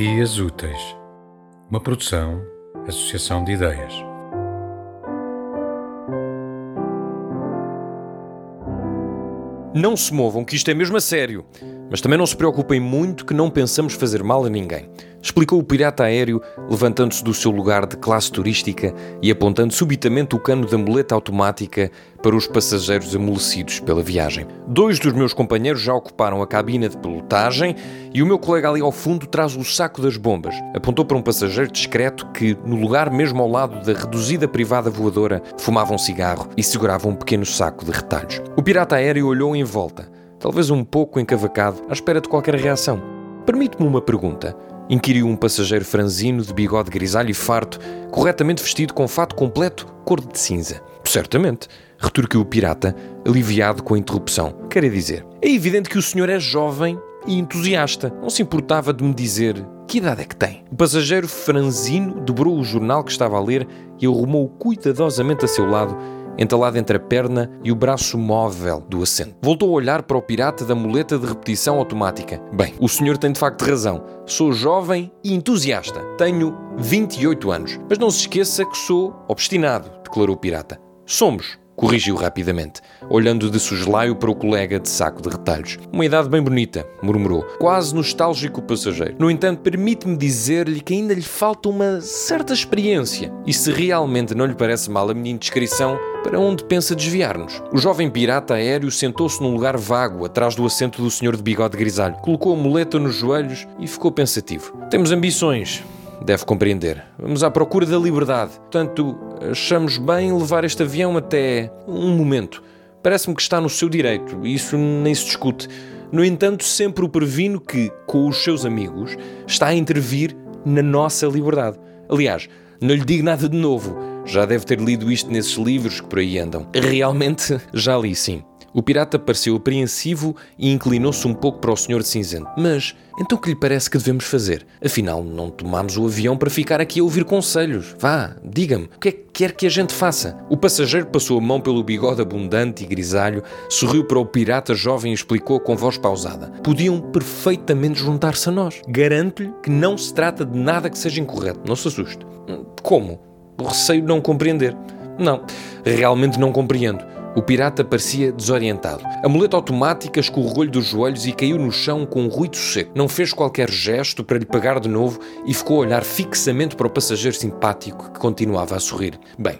Dias Úteis, uma produção, associação de ideias. Não se movam, que isto é mesmo a sério. Mas também não se preocupem muito que não pensamos fazer mal a ninguém. Explicou o pirata aéreo, levantando-se do seu lugar de classe turística e apontando subitamente o cano da muleta automática para os passageiros amolecidos pela viagem. Dois dos meus companheiros já ocuparam a cabina de pilotagem e o meu colega ali ao fundo traz o saco das bombas. Apontou para um passageiro discreto que, no lugar mesmo ao lado da reduzida privada voadora, fumava um cigarro e segurava um pequeno saco de retalhos. O pirata aéreo olhou em volta talvez um pouco encavacado, à espera de qualquer reação. Permite-me uma pergunta. Inquiriu um passageiro franzino de bigode grisalho e farto, corretamente vestido com fato completo, cor de cinza. Certamente, retorquiu o pirata, aliviado com a interrupção. Quer dizer, é evidente que o senhor é jovem e entusiasta. Não se importava de me dizer que idade é que tem. O passageiro franzino dobrou o jornal que estava a ler e arrumou cuidadosamente a seu lado, entalado entre a perna e o braço móvel do assento. Voltou a olhar para o pirata da muleta de repetição automática. Bem, o senhor tem de facto razão. Sou jovem e entusiasta. Tenho 28 anos. Mas não se esqueça que sou obstinado, declarou o pirata. Somos, corrigiu rapidamente, olhando de soslaio para o colega de saco de retalhos. Uma idade bem bonita, murmurou, quase nostálgico passageiro. No entanto, permite-me dizer-lhe que ainda lhe falta uma certa experiência. E se realmente não lhe parece mal a minha indiscrição, para onde pensa desviar-nos? O jovem pirata aéreo sentou-se num lugar vago, atrás do assento do senhor de bigode grisalho. Colocou a muleta nos joelhos e ficou pensativo. Temos ambições, deve compreender. Vamos à procura da liberdade. Portanto, achamos bem levar este avião até um momento. Parece-me que está no seu direito, isso nem se discute. No entanto, sempre o previno que, com os seus amigos, está a intervir na nossa liberdade. Aliás, não lhe digo nada de novo. Já deve ter lido isto nesses livros que por aí andam. Realmente, já li, sim. O pirata pareceu apreensivo e inclinou-se um pouco para o senhor de cinzento. Mas, então que lhe parece que devemos fazer? Afinal, não tomamos o avião para ficar aqui a ouvir conselhos. Vá, diga-me, o que é que quer que a gente faça? O passageiro passou a mão pelo bigode abundante e grisalho, sorriu para o pirata jovem e explicou com voz pausada. Podiam perfeitamente juntar-se a nós. Garanto-lhe que não se trata de nada que seja incorreto. Não se assuste. Como? Receio não compreender. Não, realmente não compreendo. O pirata parecia desorientado. A muleta automática escorregou-lhe dos joelhos e caiu no chão com um ruído seco. Não fez qualquer gesto para lhe pagar de novo e ficou a olhar fixamente para o passageiro simpático que continuava a sorrir. Bem,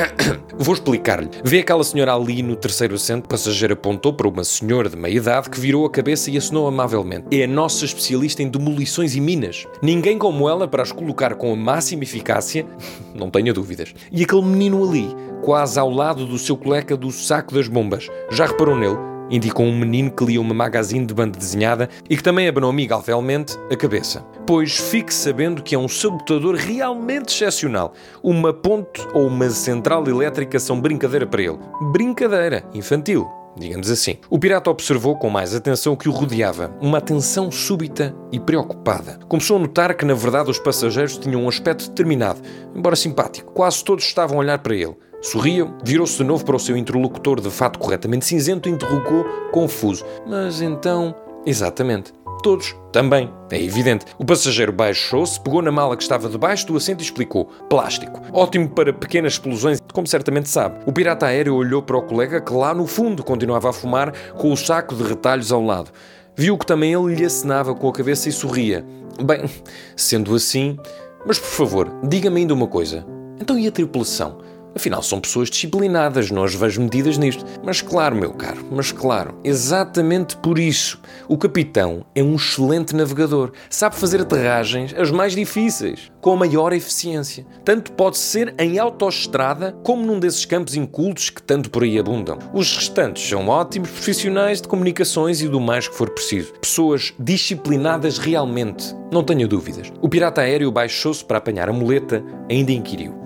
vou explicar-lhe. Vê aquela senhora ali no terceiro assento? O passageiro apontou para uma senhora de meia idade que virou a cabeça e assinou amavelmente. É a nossa especialista em demolições e minas. Ninguém como ela para as colocar com a máxima eficácia, não tenha dúvidas. E aquele menino ali, quase ao lado do seu colega do saco das bombas. Já reparou nele? Indicou um menino que lia uma magazine de banda desenhada e que também abanou amigavelmente a cabeça. Pois fique sabendo que é um sabotador realmente excepcional. Uma ponte ou uma central elétrica são brincadeira para ele. Brincadeira infantil, digamos assim. O pirata observou com mais atenção o que o rodeava, uma atenção súbita e preocupada. Começou a notar que, na verdade, os passageiros tinham um aspecto determinado, embora simpático. Quase todos estavam a olhar para ele. Sorriu, virou-se de novo para o seu interlocutor de fato corretamente cinzento e interrogou, confuso. Mas então. Exatamente. Todos também, é evidente. O passageiro baixou-se, pegou na mala que estava debaixo do assento e explicou: plástico. Ótimo para pequenas explosões, como certamente sabe. O pirata aéreo olhou para o colega que lá no fundo continuava a fumar com o saco de retalhos ao lado. Viu que também ele lhe acenava com a cabeça e sorria. Bem, sendo assim. Mas por favor, diga-me ainda uma coisa. Então e a tripulação? Afinal, são pessoas disciplinadas, não as vejo medidas nisto. Mas claro, meu caro, mas claro, exatamente por isso. O capitão é um excelente navegador. Sabe fazer aterragens as mais difíceis, com a maior eficiência. Tanto pode ser em autoestrada, como num desses campos incultos que tanto por aí abundam. Os restantes são ótimos profissionais de comunicações e do mais que for preciso. Pessoas disciplinadas realmente. Não tenho dúvidas. O pirata aéreo baixou-se para apanhar a muleta, ainda inquiriu.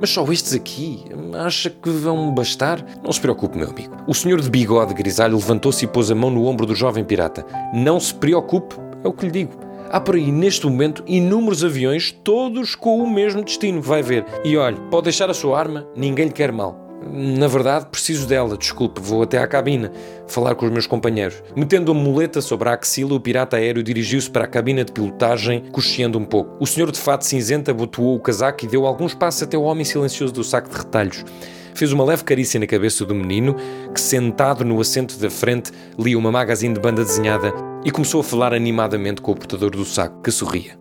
Mas só estes aqui? Acha que vão bastar? Não se preocupe, meu amigo. O senhor de bigode grisalho levantou-se e pôs a mão no ombro do jovem pirata. Não se preocupe, é o que lhe digo. Há por aí, neste momento, inúmeros aviões, todos com o mesmo destino, vai ver. E olhe, pode deixar a sua arma, ninguém lhe quer mal. Na verdade, preciso dela, desculpe, vou até à cabine falar com os meus companheiros. Metendo a muleta sobre a axila, o pirata aéreo dirigiu-se para a cabina de pilotagem, cocheando um pouco. O senhor de fato cinzento abotoou o casaco e deu alguns passos até o homem silencioso do saco de retalhos. Fez uma leve carícia na cabeça do menino, que sentado no assento da frente lia uma magazine de banda desenhada e começou a falar animadamente com o portador do saco, que sorria.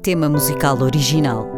Tema musical original